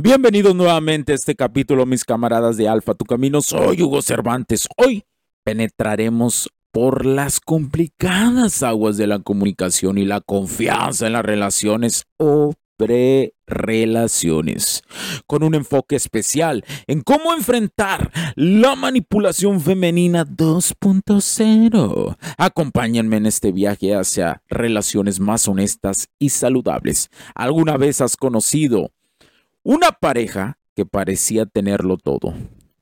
Bienvenidos nuevamente a este capítulo, mis camaradas de Alfa Tu Camino. Soy Hugo Cervantes. Hoy penetraremos por las complicadas aguas de la comunicación y la confianza en las relaciones o pre-relaciones, con un enfoque especial en cómo enfrentar la manipulación femenina 2.0. Acompáñenme en este viaje hacia relaciones más honestas y saludables. ¿Alguna vez has conocido una pareja que parecía tenerlo todo,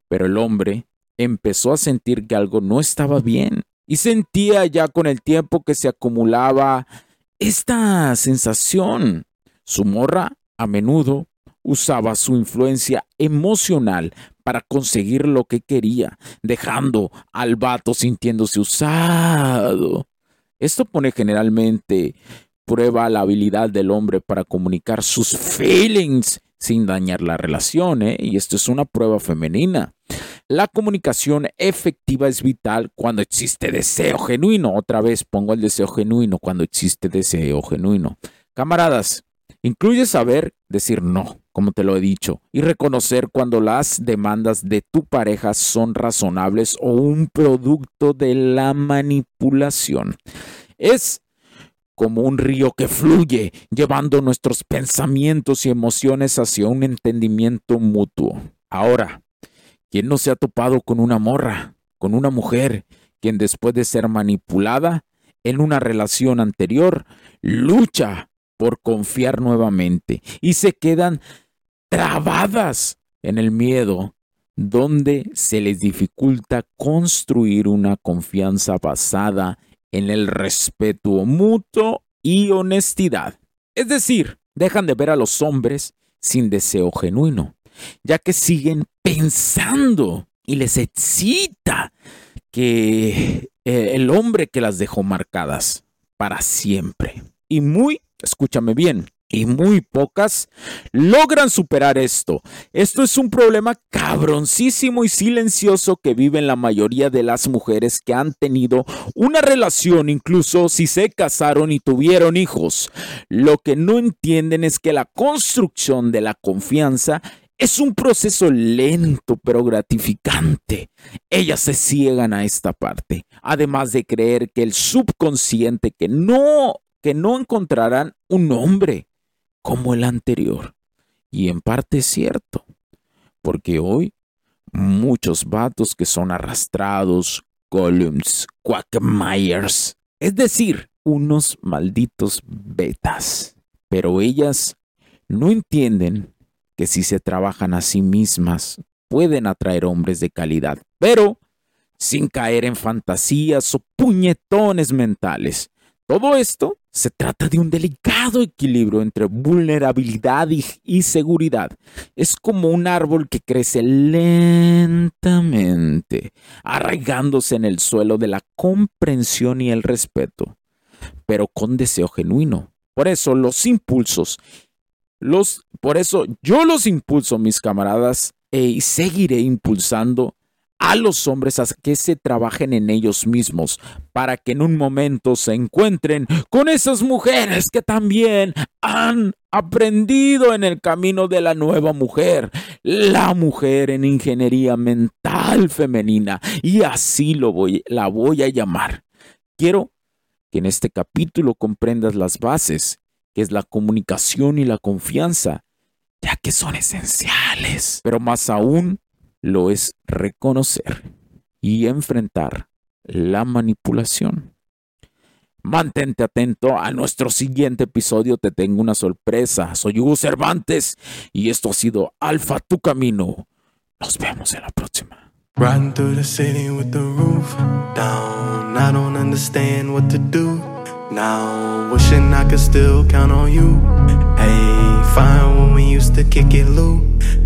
pero el hombre empezó a sentir que algo no estaba bien y sentía ya con el tiempo que se acumulaba esta sensación. Su morra a menudo usaba su influencia emocional para conseguir lo que quería, dejando al vato sintiéndose usado. Esto pone generalmente prueba la habilidad del hombre para comunicar sus feelings sin dañar la relación, ¿eh? y esto es una prueba femenina. La comunicación efectiva es vital cuando existe deseo genuino. Otra vez pongo el deseo genuino cuando existe deseo genuino. Camaradas, incluye saber decir no, como te lo he dicho, y reconocer cuando las demandas de tu pareja son razonables o un producto de la manipulación. Es como un río que fluye, llevando nuestros pensamientos y emociones hacia un entendimiento mutuo. Ahora, ¿quién no se ha topado con una morra, con una mujer, quien después de ser manipulada en una relación anterior, lucha por confiar nuevamente y se quedan trabadas en el miedo, donde se les dificulta construir una confianza basada en el respeto mutuo y honestidad. Es decir, dejan de ver a los hombres sin deseo genuino, ya que siguen pensando y les excita que eh, el hombre que las dejó marcadas para siempre. Y muy, escúchame bien, y muy pocas logran superar esto. Esto es un problema cabroncísimo y silencioso que viven la mayoría de las mujeres que han tenido una relación, incluso si se casaron y tuvieron hijos. Lo que no entienden es que la construcción de la confianza es un proceso lento pero gratificante. Ellas se ciegan a esta parte, además de creer que el subconsciente que no que no encontrarán un hombre como el anterior. Y en parte es cierto, porque hoy muchos vatos que son arrastrados, columns, quackmires, es decir, unos malditos betas. Pero ellas no entienden que si se trabajan a sí mismas pueden atraer hombres de calidad, pero sin caer en fantasías o puñetones mentales. Todo esto se trata de un delicado equilibrio entre vulnerabilidad y, seguridad. Es como un árbol que crece lentamente, arraigándose en el suelo de la comprensión y el respeto, pero con deseo genuino. Por eso los impulsos, los, por eso yo los impulso, mis camaradas, e, y seguiré impulsando a los hombres a que se trabajen en ellos mismos para que en un momento se encuentren con esas mujeres que también han aprendido en el camino de la nueva mujer, la mujer en ingeniería mental femenina y así lo voy, la voy a llamar. Quiero que en este capítulo comprendas las bases, que es la comunicación y la confianza, ya que son esenciales, pero más aún lo es reconocer y enfrentar la manipulación. Mantente atento a nuestro siguiente episodio. Te tengo una sorpresa. Soy Hugo Cervantes y esto ha sido Alfa Tu Camino. Nos vemos en la próxima. Riding through the city with the roof down. I don't understand what to do now. Wishing I could still count on you. Hey, fine when we used to kick it, Luke.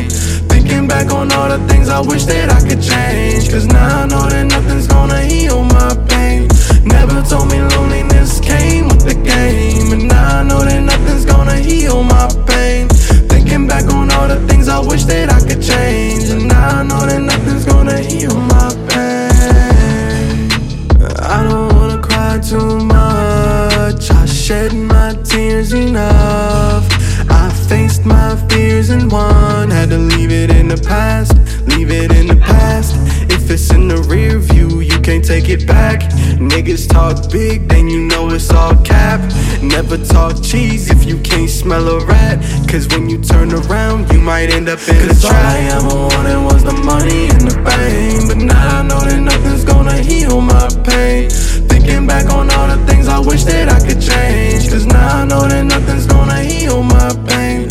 back on all the things I wish that I could change. Cause now I know that nothing's gonna heal my pain. Never told me loneliness came with the game. And now I know that nothing's gonna heal my pain. Thinking back on all the things I wish that I could change. And now I know that nothing's gonna heal my pain. I don't wanna cry too much. I shed my tears enough faced my fears and won. Had to leave it in the past, leave it in the past. If it's in the rear view, you can't take it back. Niggas talk big, then you know it's all cap. Never talk cheese if you can't smell a rat. Cause when you turn around, you might end up in Cause a trap all I ever wanted was the money and the fame. But now I know that nothing's gonna heal my pain. Thinking back on all the things I wish that I could change. Cause now I know that nothing's gonna heal my pain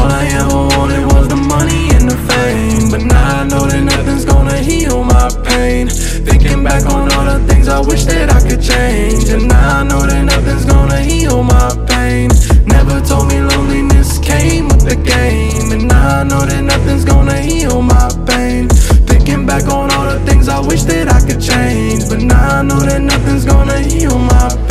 I wish that I could change But now I know that nothing's gonna heal my pain